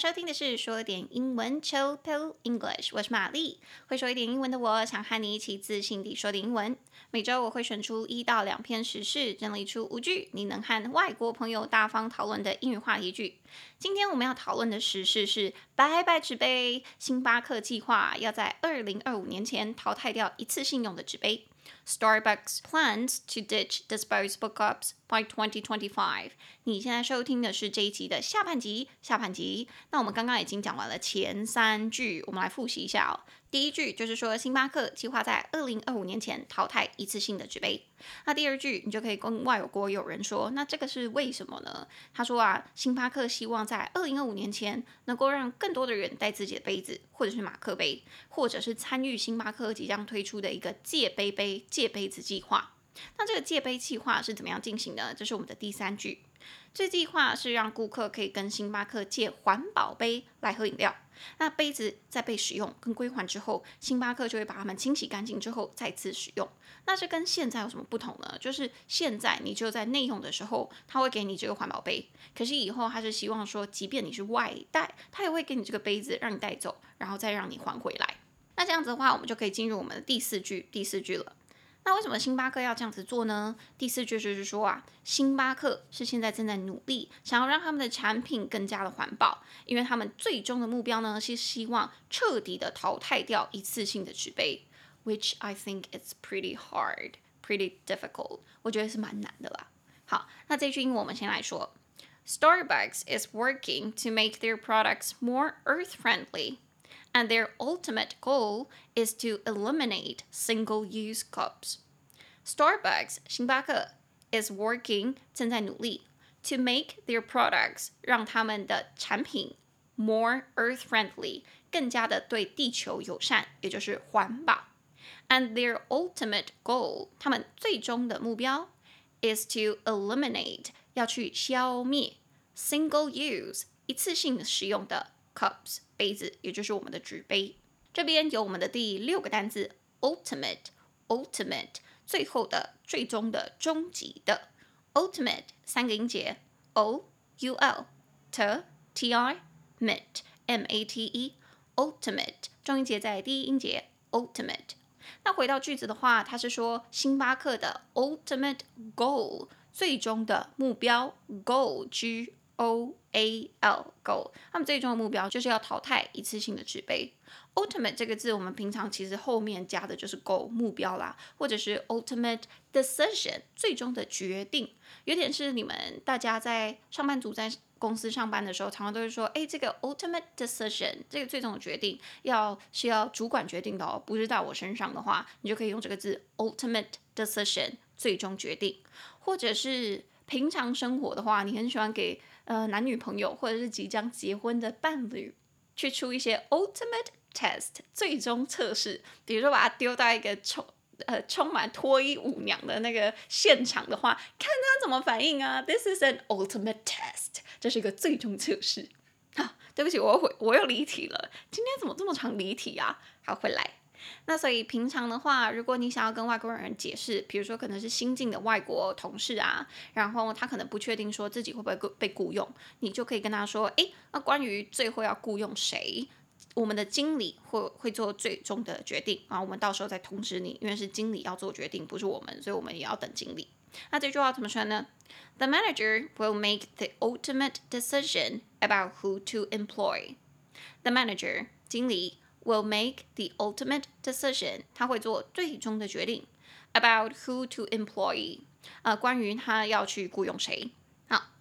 收听的是说点英文，Chill Pill English。我是玛丽，会说一点英文的我，想和你一起自信地说点英文。每周我会选出一到两篇时事，整理出五句你能和外国朋友大方讨论的英语话题句。今天我们要讨论的时事是拜拜纸杯，星巴克计划要在二零二五年前淘汰掉一次性用的纸杯。Starbucks plans to ditch disposable cups by 2025。你现在收听的是这一集的下半集，下半集。那我们刚刚已经讲完了前三句，我们来复习一下哦。第一句就是说，星巴克计划在二零二五年前淘汰一次性的纸杯。那第二句，你就可以跟外国友人说，那这个是为什么呢？他说啊，星巴克希望在二零二五年前能够让更多的人带自己的杯子，或者是马克杯，或者是参与星巴克即将推出的一个借杯杯、借杯子计划。那这个借杯计划是怎么样进行的？这是我们的第三句。这计划是让顾客可以跟星巴克借环保杯来喝饮料。那杯子在被使用跟归还之后，星巴克就会把它们清洗干净之后再次使用。那这跟现在有什么不同呢？就是现在你就在内用的时候，他会给你这个环保杯。可是以后他是希望说，即便你是外带，他也会给你这个杯子让你带走，然后再让你还回来。那这样子的话，我们就可以进入我们的第四句，第四句了。那为什么星巴克要这样子做呢？第四句就是说啊，星巴克是现在正在努力，想要让他们的产品更加的环保，因为他们最终的目标呢是希望彻底的淘汰掉一次性的纸杯，which I think it's pretty hard, pretty difficult。我觉得是蛮难的啦。好，那这句英文我们先来说，Starbucks is working to make their products more earth friendly. And their ultimate goal is to eliminate single-use cups. Starbucks 星巴克 is working 正在努力 to make their products 让他们的产品 more earth-friendly 更加的对地球友善，也就是环保。And their ultimate goal 他们最终的目标 is to eliminate 要去消灭 single-use 一次性使用的。 cups 杯子，也就是我们的纸杯。这边有我们的第六个单词 ultimate，ultimate 最后的、最终的、终极的 ultimate 三个音节 o u l t t i m e t m a t e ultimate 重音节在第一音节 ultimate。那回到句子的话，它是说星巴克的 ultimate goal 最终的目标 goal g O A L go，他们最终的目标就是要淘汰一次性的纸杯。Ultimate 这个字，我们平常其实后面加的就是 goal 目标啦，或者是 ultimate decision 最终的决定。有点是你们大家在上班族在公司上班的时候，常常都会说，哎，这个 ultimate decision 这个最终的决定要是要主管决定的哦，不是在我身上的话，你就可以用这个字 ultimate decision 最终决定。或者是平常生活的话，你很喜欢给。呃，男女朋友或者是即将结婚的伴侣，去出一些 ultimate test 最终测试，比如说把他丢到一个充呃充满脱衣舞娘的那个现场的话，看他怎么反应啊。This is an ultimate test，这是一个最终测试。啊，对不起，我回我又离题了。今天怎么这么长离题啊？好，回来。那所以平常的话，如果你想要跟外国人解释，比如说可能是新进的外国同事啊，然后他可能不确定说自己会不会被雇佣，你就可以跟他说，诶，那关于最后要雇佣谁，我们的经理会会做最终的决定，啊我们到时候再通知你，因为是经理要做决定，不是我们，所以我们也要等经理。那这句话怎么说呢？The manager will make the ultimate decision about who to employ. The manager，经理。Will make the ultimate decision，他会做最终的决定，about who to employ，呃，关于他要去雇佣谁。好，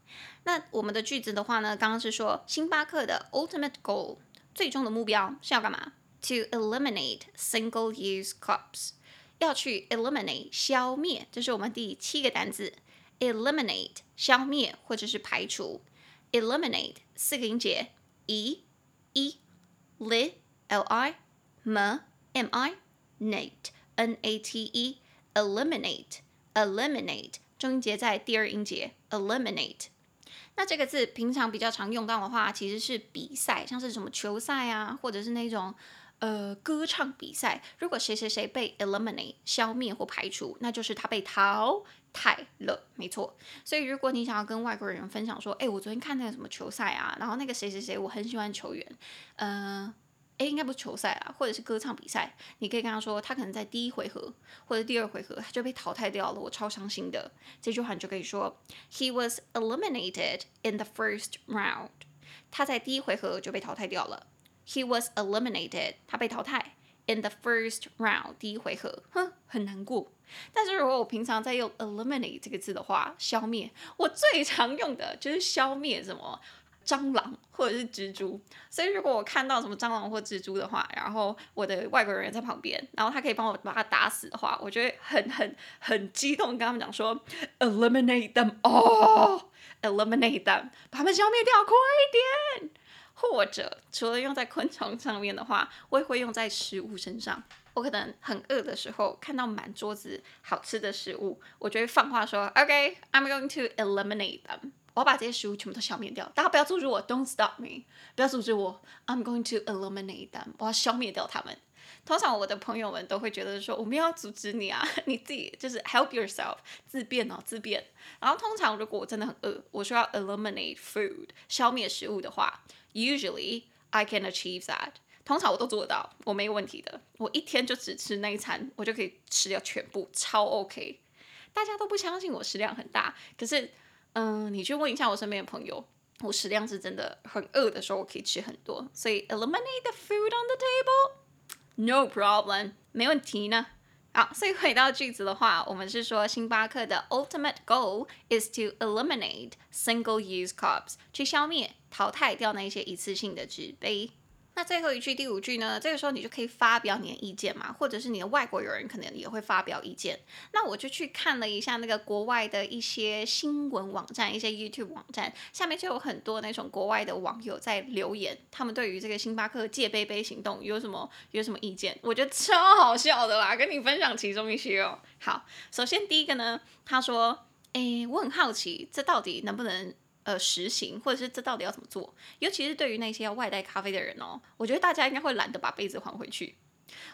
那我们的句子的话呢，刚刚是说星巴克的 ultimate goal，最终的目标是要干嘛？To eliminate single-use cups，要去 eliminate 消灭，这是我们第七个单字，eliminate 消灭或者是排除，eliminate 四个音节，e e li。 L I M M I Nate N A T E eliminate eliminate 重音节在第二音节 eliminate。那这个字平常比较常用到的话，其实是比赛，像是什么球赛啊，或者是那种呃，歌唱比赛，如果谁谁谁被 eliminate 消灭或排除，那就是他被淘汰了，没错。所以如果你想要跟外国人分享说，哎，我昨天看那个什么球赛啊，然后那个谁谁谁我很喜欢球员，呃，哎，应该不是球赛啊，或者是歌唱比赛，你可以跟他说，他可能在第一回合或者第二回合他就被淘汰掉了，我超伤心的。这句话你就可以说，He was eliminated in the first round。他在第一回合就被淘汰掉了。He was eliminated，他被淘汰。In the first round，第一回合，哼，很难过。但是如果我平常在用 eliminate 这个字的话，消灭，我最常用的就是消灭什么蟑螂或者是蜘蛛。所以如果我看到什么蟑螂或蜘蛛的话，然后我的外国人员在旁边，然后他可以帮我把它打死的话，我就会很很很激动，跟他们讲说，eliminate them all，eliminate them，把他们消灭掉，快一点。或者除了用在昆虫上面的话，我也会用在食物身上。我可能很饿的时候，看到满桌子好吃的食物，我就会放话说：“OK，I'm going to eliminate them。”我要把这些食物全部都消灭掉。大家不要阻止我，Don't stop me！不要阻止我，I'm going to eliminate them。我要消灭掉他们。通常我的朋友们都会觉得说：“我没有要阻止你啊，你自己就是 help yourself，自便哦，自便。”然后通常如果我真的很饿，我说要 eliminate food，消灭食物的话。Usually I can achieve that。通常我都做得到，我没有问题的。我一天就只吃那一餐，我就可以吃掉全部，超 OK。大家都不相信我食量很大，可是，嗯、你去问一下我身边的朋友，我食量是真的很饿的时候，我可以吃很多。所以 eliminate the food on the table，no problem，没问题呢。好，所以回到句子的话，我们是说星巴克的 ultimate goal is to eliminate single-use cups，去消灭、淘汰掉那些一次性的纸杯。那最后一句，第五句呢？这个时候你就可以发表你的意见嘛，或者是你的外国友人可能也会发表意见。那我就去看了一下那个国外的一些新闻网站，一些 YouTube 网站，下面就有很多那种国外的网友在留言，他们对于这个星巴克借杯杯行动有什么有什么意见？我觉得超好笑的啦，跟你分享其中一些哦。好，首先第一个呢，他说：“诶，我很好奇，这到底能不能？”呃，实行或者是这到底要怎么做？尤其是对于那些要外带咖啡的人哦，我觉得大家应该会懒得把杯子还回去。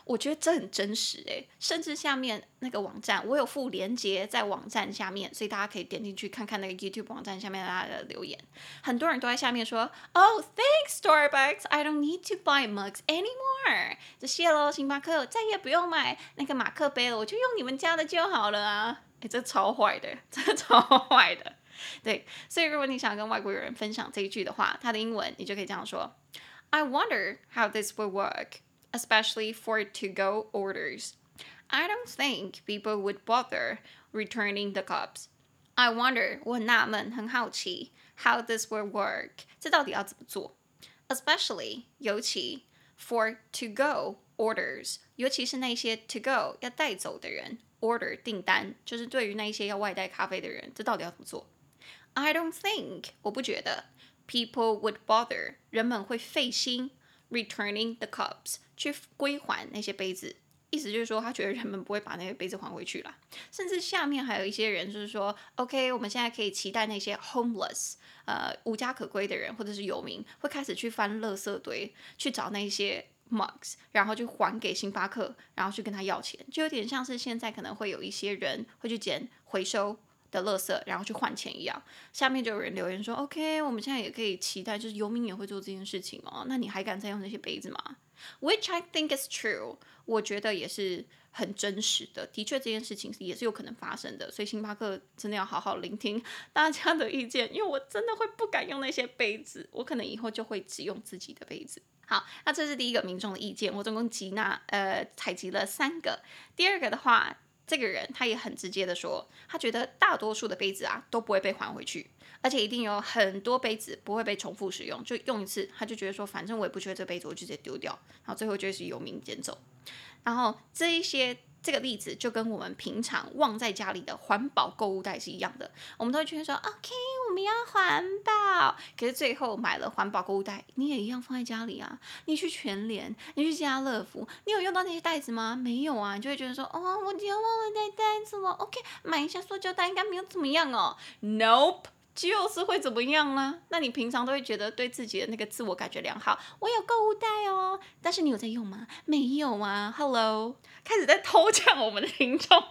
我觉得这很真实诶，甚至下面那个网站，我有附链接在网站下面，所以大家可以点进去看看那个 YouTube 网站下面大家的留言。很多人都在下面说：“Oh, thanks Starbucks, I don't need to buy mugs anymore。”这谢喽，星巴克，再也不用买那个马克杯了，我就用你们家的就好了啊！诶，这超坏的，这超坏的。对，所以如果你想跟外国人分享这一句的话，它的英文你就可以这样说：I wonder how this will work, especially for to-go orders. I don't think people would bother returning the cups. I wonder，我很纳闷，很好奇，how this will work，这到底要怎么做？Especially，尤其 for to-go orders，尤其是那些 to-go 要带走的人，order 订单，就是对于那些要外带咖啡的人，这到底要怎么做 ？I don't think，我不觉得，people would bother，人们会费心，returning the cups，去归还那些杯子。意思就是说，他觉得人们不会把那些杯子还回去了。甚至下面还有一些人就是说，OK，我们现在可以期待那些 homeless，呃，无家可归的人或者是游民，会开始去翻垃圾堆，去找那些 mugs，然后就还给星巴克，然后去跟他要钱，就有点像是现在可能会有一些人会去捡回收。的垃圾，然后去换钱一样。下面就有人留言说：“OK，我们现在也可以期待，就是游民也会做这件事情哦。那你还敢再用那些杯子吗？”Which I think is true，我觉得也是很真实的。的确，这件事情也是有可能发生的。所以星巴克真的要好好聆听大家的意见，因为我真的会不敢用那些杯子，我可能以后就会只用自己的杯子。好，那这是第一个民众的意见，我总共集纳呃采集了三个。第二个的话。这个人他也很直接的说，他觉得大多数的杯子啊都不会被还回去，而且一定有很多杯子不会被重复使用，就用一次，他就觉得说，反正我也不缺这杯子，我就直接丢掉，然后最后就是由民间走，然后这一些。这个例子就跟我们平常忘在家里的环保购物袋是一样的，我们都会觉得说，OK，我们要环保，可是最后买了环保购物袋，你也一样放在家里啊。你去全联，你去家乐福，你有用到那些袋子吗？没有啊，你就会觉得说，哦，我今天忘了带袋子了。OK，买一下塑胶袋应该没有怎么样哦。Nope，就是会怎么样呢？那你平常都会觉得对自己的那个自我感觉良好，我有购物袋哦，但是你有在用吗？没有啊。Hello，开始在偷抢我们的听众，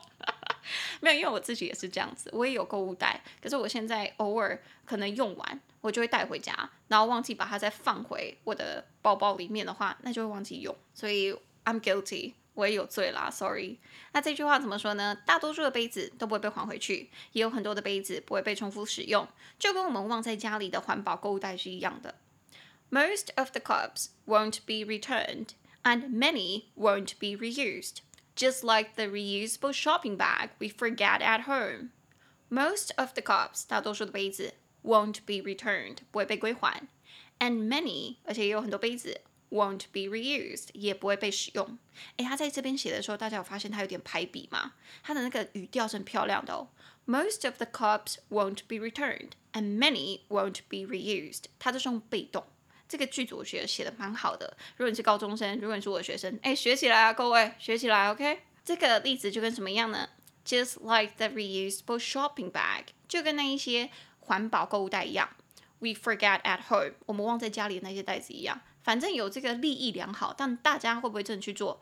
没有，因为我自己也是这样子，我也有购物袋，可是我现在偶尔可能用完，我就会带回家，然后忘记把它再放回我的包包里面的话，那就会忘记用，所以 I'm guilty。我也有罪啦，sorry。那这句话怎么说呢？大多数的杯子都不会被还回去，也有很多的杯子不会被重复使用，就跟我们忘在家里的环保购物袋是一样的。Most of the cups won't be returned, and many won't be reused, just like the reusable shopping bag we forget at home. Most of the cups，大多数的杯子，won't be returned，不会被归还，and many，而且也有很多杯子。Won't be reused，也不会被使用。诶，他在这边写的时候，大家有发现他有点排比吗？他的那个语调是很漂亮的哦。Most of the cups won't be returned, and many won't be reused。他都是用被动。 这个句子我觉得写的蛮好的。如果你是高中生，如果你是我的学生，诶，学起来啊，各位，学起来，OK。这个例子就跟什么样呢？Just like the reusable shopping bag，就跟那一些环保购物袋一样。We forget at home，我们忘在家里的那些袋子一样。反正有这个利益良好，但大家会不会真的去做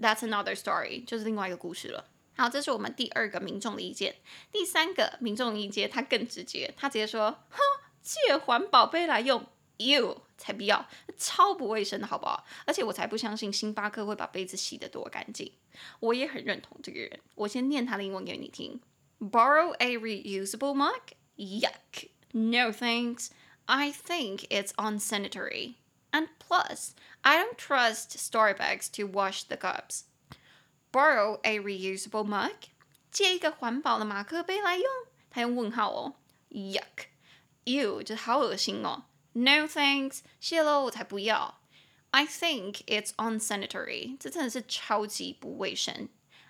？That's another story，就是另外一个故事了。好，这是我们第二个民众的意见。第三个民众的意见，他更直接，他直接说：“哼，借环保杯来用，You 才不要，超不卫生的好不好？而且我才不相信星巴克会把杯子洗得多干净。”我也很认同这个人。我先念他的英文给你听：Borrow a reusable mug? Yuck! No thanks. I think it's unsanitary. And plus, I don't trust Starbucks to wash the cups. Borrow a reusable mug? 借一个环保的马克杯来用？他用问号哦。Yuck! You 这好恶心哦。No thanks，谢喽，我才不要。I think it's unsanitary，这真的是超级不卫生。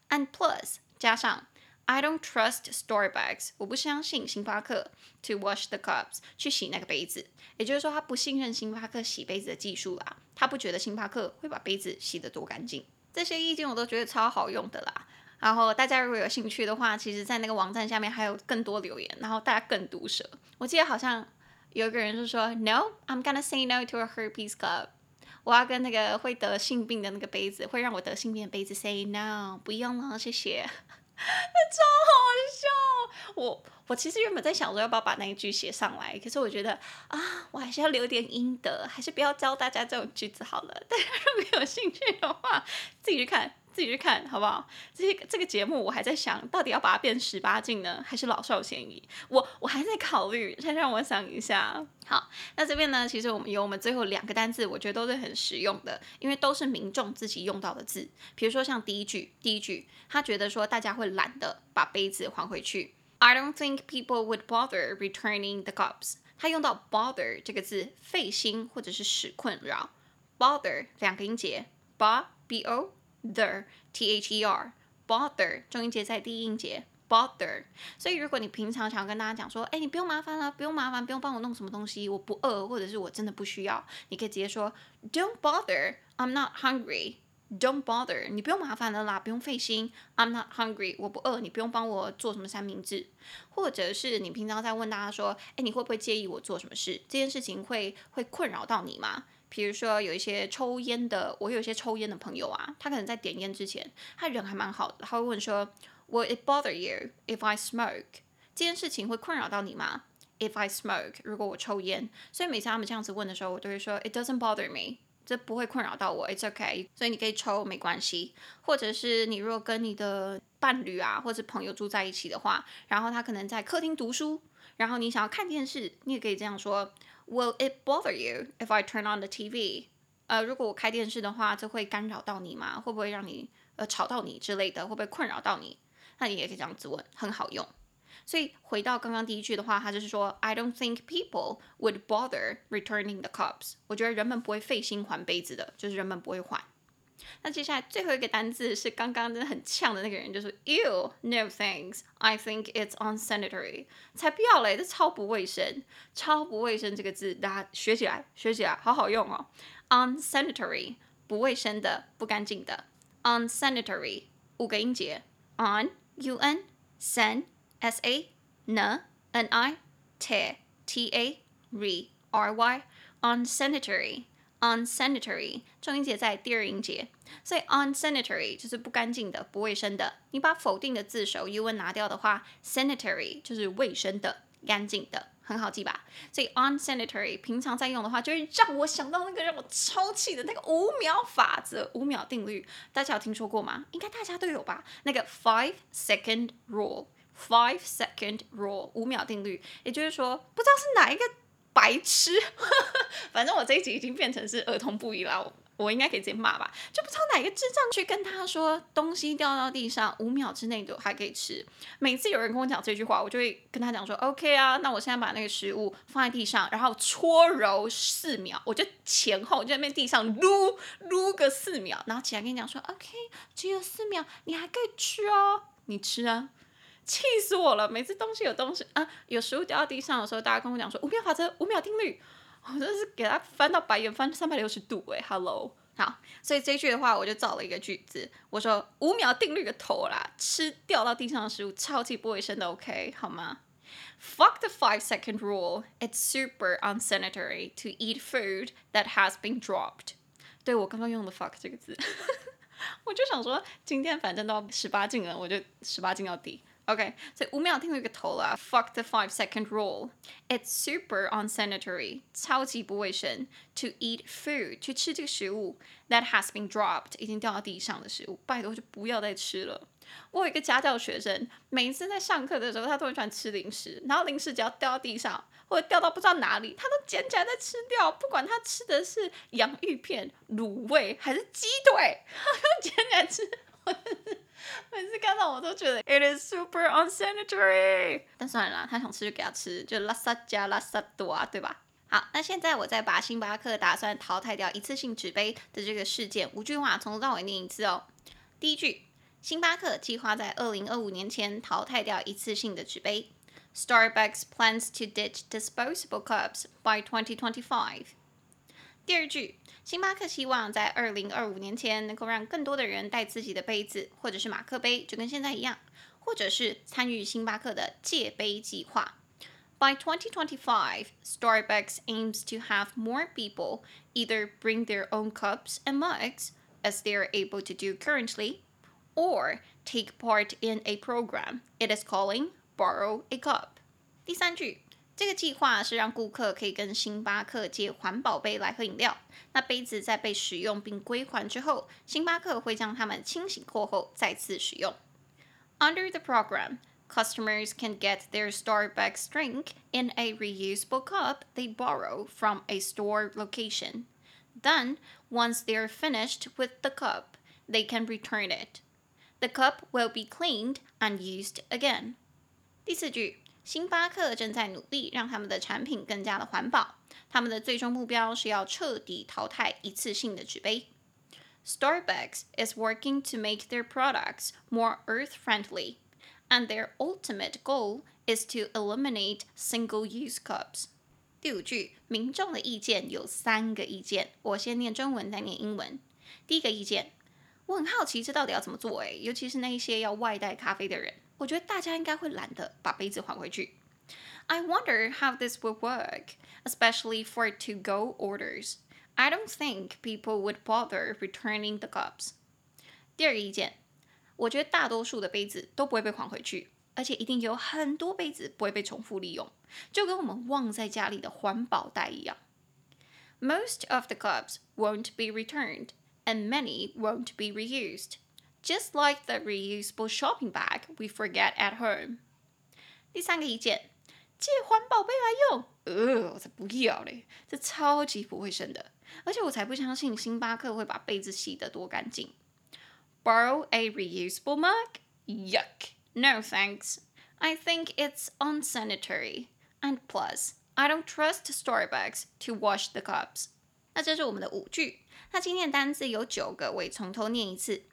And plus，加上。I don't trust Starbucks，我不相信星巴克 to wash the cups，去洗那个杯子。也就是说，他不信任星巴克洗杯子的技术啦。他不觉得星巴克会把杯子洗得多干净。这些意见我都觉得超好用的啦。然后大家如果有兴趣的话，其实在那个网站下面还有更多留言，然后大家更毒舌。我记得好像有个人就说，No，I'm gonna say no to a herpes cup。我要跟那个会得性病的那个杯子，会让我得性病的杯子 say no，不用了，谢谢。超好笑！我我其实原本在想说要不要把那一句写上来，可是我觉得啊，我还是要留点阴德，还是不要教大家这种句子好了。大家如果有兴趣的话，自己去看。自己去看好不好？这些这个节目我还在想到底要把它变十八禁呢，还是老少咸宜？我我还在考虑，先让我想一下。好，那这边呢，其实我们有我们最后两个单字，我觉得都是很实用的，因为都是民众自己用到的字。比如说像第一句，第一句他觉得说大家会懒得把杯子还回去。I don't think people would bother returning the cups。他用到 bother 这个字，费心或者是使困扰。bother 两个音节，b b o。The t h e r bother 重音节在第一音节 bother，所以如果你平常想要跟大家讲说，哎，你不用麻烦了，不用麻烦，不用帮我弄什么东西，我不饿，或者是我真的不需要，你可以直接说 Don't bother，I'm not hungry。Don't bother，你不用麻烦了啦，不用费心。I'm not hungry，我不饿，你不用帮我做什么三明治，或者是你平常在问大家说，哎，你会不会介意我做什么事？这件事情会会困扰到你吗？比如说有一些抽烟的，我有一些抽烟的朋友啊，他可能在点烟之前，他人还蛮好的，他会问说，Will it bother you if I smoke？这件事情会困扰到你吗？If I smoke，如果我抽烟，所以每次他们这样子问的时候，我都会说，It doesn't bother me，这不会困扰到我，It's okay，所以你可以抽没关系。或者是你如果跟你的伴侣啊或者朋友住在一起的话，然后他可能在客厅读书，然后你想要看电视，你也可以这样说。Will it bother you if I turn on the TV？呃，如果我开电视的话，这会干扰到你吗？会不会让你呃吵到你之类的？会不会困扰到你？那你也可以这样子问，很好用。所以回到刚刚第一句的话，他就是说，I don't think people would bother returning the cups。我觉得人们不会费心还杯子的，就是人们不会还。那接下来最后一个单字是刚刚真的很呛的那个人，就是 Ew, no thanks. I think it's unsanitary. 才不要嘞，这超不卫生，超不卫生这个字大家学起来，学起来，好好用哦。Unsanitary，不卫生的，不干净的。Unsanitary，五个音节，on, u n, san, s a, n, n i, ，t t a r r y unsanitary Unsanitary 重音节在第二音节，所以 unsanitary 就是不干净的、不卫生的。你把否定的字首 un 拿掉的话，sanitary 就是卫生的、干净的。很好记吧？所以 unsanitary 平常在用的话，就会让我想到那个让我超气的那个五秒法则、五秒定律。大家有听说过吗？应该大家都有吧？那个 five second rule，five second rule，五秒定律。也就是说，不知道是哪一个白痴，反正我这一集已经变成是儿童不宜了。我应该可以直接骂吧，就不知道哪个智障去跟他说东西掉到地上五秒之内都还可以吃。每次有人跟我讲这句话，我就会跟他讲说：“OK 啊，那我现在把那个食物放在地上，然后搓揉四秒，我就前后就在那地上撸撸个四秒，然后起来跟你讲说：OK，只有四秒，你还可以吃哦，你吃啊！”气死我了！每次东西有东西啊，有食物掉到地上的时候，大家跟我讲说五秒法则、五秒定律。我真是给他翻到白眼翻三百六十度哎，Hello，好，所以这句的话我就造了一个句子，我说五秒定律的头啦，吃掉到地上的食物超级不卫生的，OK 好吗？Fuck the five second rule, it's super unsanitary to eat food that has been dropped。对，我刚刚用的 fuck 这个字，我就想说今天反正都要十八禁了，我就十八禁到底。OK，所以五秒定律个头啦。Fuck the five second rule. It's super unsanitary，超级不卫生。To eat food，去吃这个食物 that has been dropped，已经掉到地上的食物，拜托就不要再吃了。我有一个家教学生，每一次在上课的时候，他都很喜欢吃零食，然后零食只要掉到地上或者掉到不知道哪里，他都捡起来再吃掉，不管他吃的是洋芋片、卤味还是鸡腿，他都捡起来吃。每次看到我都觉得 it is super unsanitary，但算了啦，他想吃就给他吃，就拉萨加拉萨多啊，对吧？好，那现在我再把星巴克打算淘汰掉一次性纸杯的这个事件五句话从头到尾念一次哦。第一句，星巴克计划在二零二五年前淘汰掉一次性的纸杯。Starbucks plans to ditch disposable cups by 2025。第二句。星巴克希望在二零二五年前能够让更多的人带自己的杯子，或者是马克杯，就跟现在一样，或者是参与星巴克的借杯计划。By 2025, Starbucks aims to have more people either bring their own cups and mugs, as they are able to do currently, or take part in a program it is calling Borrow a Cup。第三句。 这个计划是让顾客可以跟星巴克借环保杯来喝饮料。那杯子在被使用并归还之后，星巴克会将它们清洗过后再次使用。Under the program, customers can get their Starbucks drink in a reusable cup they borrow from a store location. Then, once they're finished with the cup, they can return it. The cup will be cleaned and used again. 第四句。 星巴克正在努力让他们的产品更加的环保。他们的最终目标是要彻底淘汰一次性的纸杯。Starbucks is working to make their products more earth-friendly, and their ultimate goal is to eliminate single-use cups。第五句，民众的意见有三个意见，我先念中文，再念英文。第一个意见，我很好奇这到底要怎么做诶，尤其是那些要外带咖啡的人。我觉得大家应该会懒得把杯子还回去。I wonder how this would work, especially for to-go orders. I don't think people would bother returning the cups. 第二个意见，我觉得大多数的杯子都不会被还回去，而且一定有很多杯子不会被重复利用，就跟我们忘在家里的环保袋一样。Most of the cups won't be returned, and many won't be reused. Just like the reusable shopping bag we forget at home。第三个意见，借环保杯来用，呃，我才不要嘞，这超级不卫生的，而且我才不相信星巴克会把杯子洗得多干净。Borrow a reusable mug? Yuck! No thanks. I think it's unsanitary. And plus, I don't trust Starbucks to wash the cups. 那这是我们的五句，那今天的单词有九个，我也从头念一次。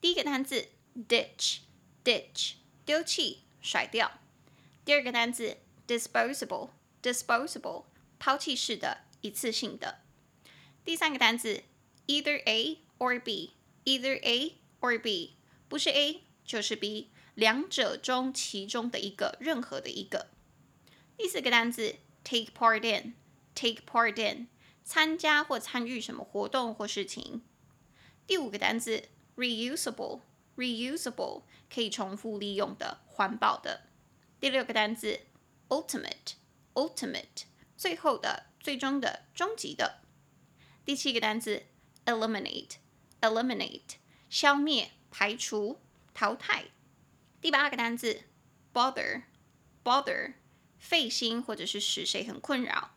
第一个单字 ditch，ditch 丢弃、甩掉。第二个单字 disposable，disposable 抛弃式的、一次性的。第三个单字 either A or B，either A or B 不是 A 就是 B，两者中其中的一个，任何的一个。第四个单字 take part in，take part in，参加或参与什么活动或事情。第五个单词 reusable，reusable，可以重复利用的，环保的。第六个单词 ultimate，ultimate，最后的，最终的，终极的。第七个单词 eliminate，eliminate，消灭、排除、淘汰。第八个单词 bother，bother，费心或者是使谁很困扰。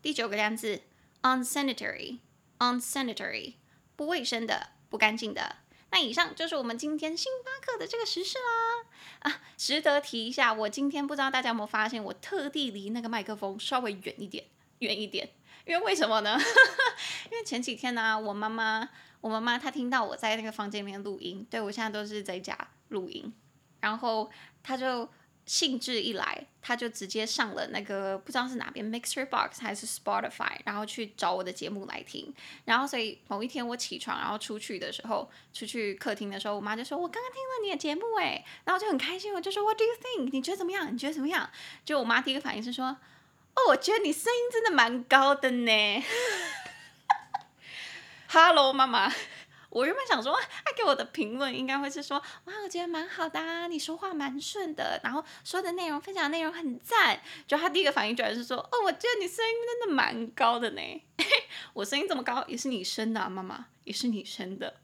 第九个单词 unsanitary，unsanitary，不卫生的，不干净的。那以上就是我们今天星巴克的这个时事啦。啊，值得提一下，我今天不知道大家有没有发现，我特地离那个麦克风稍微远一点，远一点。因为为什么呢？因为前几天呢、我妈妈，我妈妈她听到我在那个房间里面录音，对，我现在都是在家录音，然后她就。兴致一来，他就直接上了那个不知道是哪边 Mixer Box 还是 Spotify，然后去找我的节目来听。然后所以某一天我起床，然后出去的时候，出去客厅的时候，我妈就说：“我刚刚听了你的节目，哎。”然后就很开心，我就说：“What do you think？你觉得怎么样？你觉得怎么样？”就我妈第一个反应是说：“哦，我觉得你声音真的蛮高的呢。”Hello，妈妈。我原本想说，他给我的评论应该会是说，哇，我觉得蛮好的啊，你说话蛮顺的，然后说的内容、分享内容很赞。就他第一个反应居然是说，哦，我觉得你声音真的蛮高的呢。我声音这么高，也是你生的啊，妈妈，也是你生的。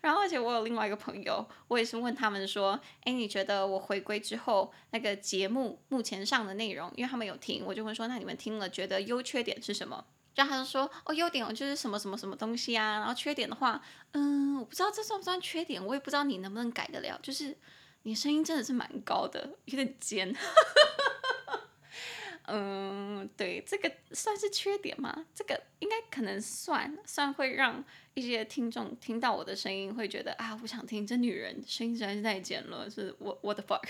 然后而且我有另外一个朋友，我也是问他们说，哎，你觉得我回归之后那个节目目前上的内容，因为他们有听，我就问说，那你们听了觉得优缺点是什么？然后他就说：“哦，优点就是什么什么什么东西啊，然后缺点的话，嗯，我不知道这算不算缺点，我也不知道你能不能改得了。就是你声音真的是蛮高的，有点尖。嗯，对，这个算是缺点吗？这个应该可能算，算会让一些听众听到我的声音会觉得啊，我想听这女人声音实在是太尖了，是我 what the fuck？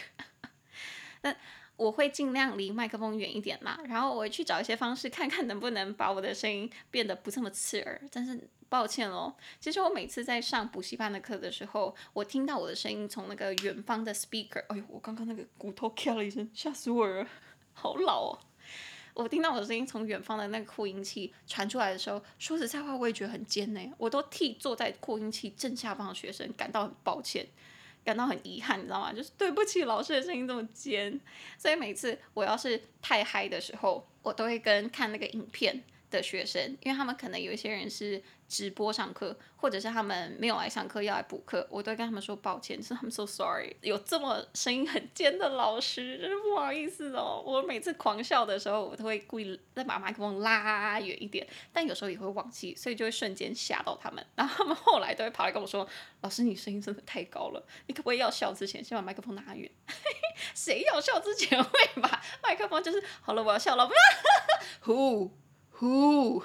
那。”我会尽量离麦克风远一点嘛，然后我会去找一些方式，看看能不能把我的声音变得不这么刺耳。但是抱歉哦，其实我每次在上补习班的课的时候，我听到我的声音从那个远方的 speaker，哎呦，我刚刚那个骨头咔了一声，吓死我了，好老哦！我听到我的声音从远方的那个扩音器传出来的时候，说实在话，我也觉得很尖呢，我都替坐在扩音器正下方的学生感到很抱歉。感到很遗憾，你知道吗？就是对不起，老师的声音这么尖，所以每次我要是太嗨的时候，我都会跟看那个影片的学生，因为他们可能有一些人是直播上课，或者是他们没有来上课要来补课，我都会跟他们说抱歉，是 I'm so sorry，有这么声音很尖的老师，真是不好意思哦。我每次狂笑的时候，我都会故意再把麦克风拉远一点，但有时候也会忘记，所以就会瞬间吓到他们。然后他们后来都会跑来跟我说：“老师，你声音真的太高了，你可不可以要笑之前先把麦克风拿远？” 谁要笑之前会把麦克风就是好了，我要笑了，呼。呼，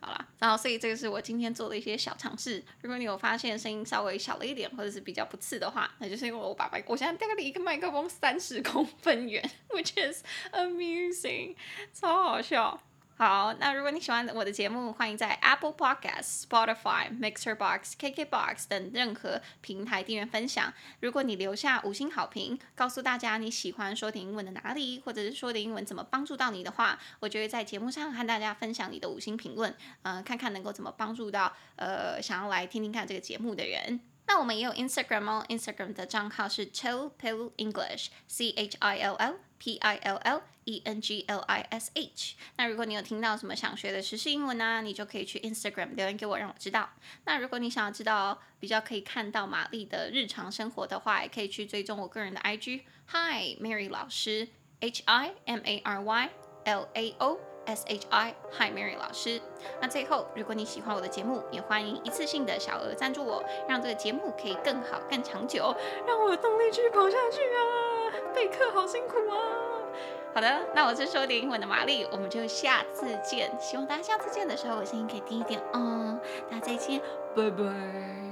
好了，然后所以这个是我今天做的一些小尝试。如果你有发现声音稍微小了一点，或者是比较不刺的话，那就是因为我把麦，我现在大概离一个麦克风三十公分远，which is amusing，超好笑。好，那如果你喜欢我的节目，欢迎在 Apple Podcast、Spotify、Mixer Box、KK Box 等任何平台订阅分享。如果你留下五星好评，告诉大家你喜欢说点英文的哪里，或者是说点英文怎么帮助到你的话，我就会在节目上和大家分享你的五星评论，嗯、呃，看看能够怎么帮助到呃想要来听听看这个节目的人。那我们也有 Instagram 哦，Instagram 的账号是 Chill Pill English，C H I L L P I L L E N G L I S H。那如果你有听到什么想学的时事英文啊，你就可以去 Instagram 留言给我，让我知道。那如果你想要知道比较可以看到玛丽的日常生活的话，也可以去追踪我个人的 IG，Hi Mary 老师，H I M A R Y L A O。S H I Hi Mary 老师。那最后，如果你喜欢我的节目，也欢迎一次性的小额赞助我，让这个节目可以更好、更长久，让我有动力去跑下去啊！备课好辛苦啊！好的，那我是说点英文的玛丽，我们就下次见。希望大家下次见的时候，我声音可以低一点哦。大家再见，拜拜。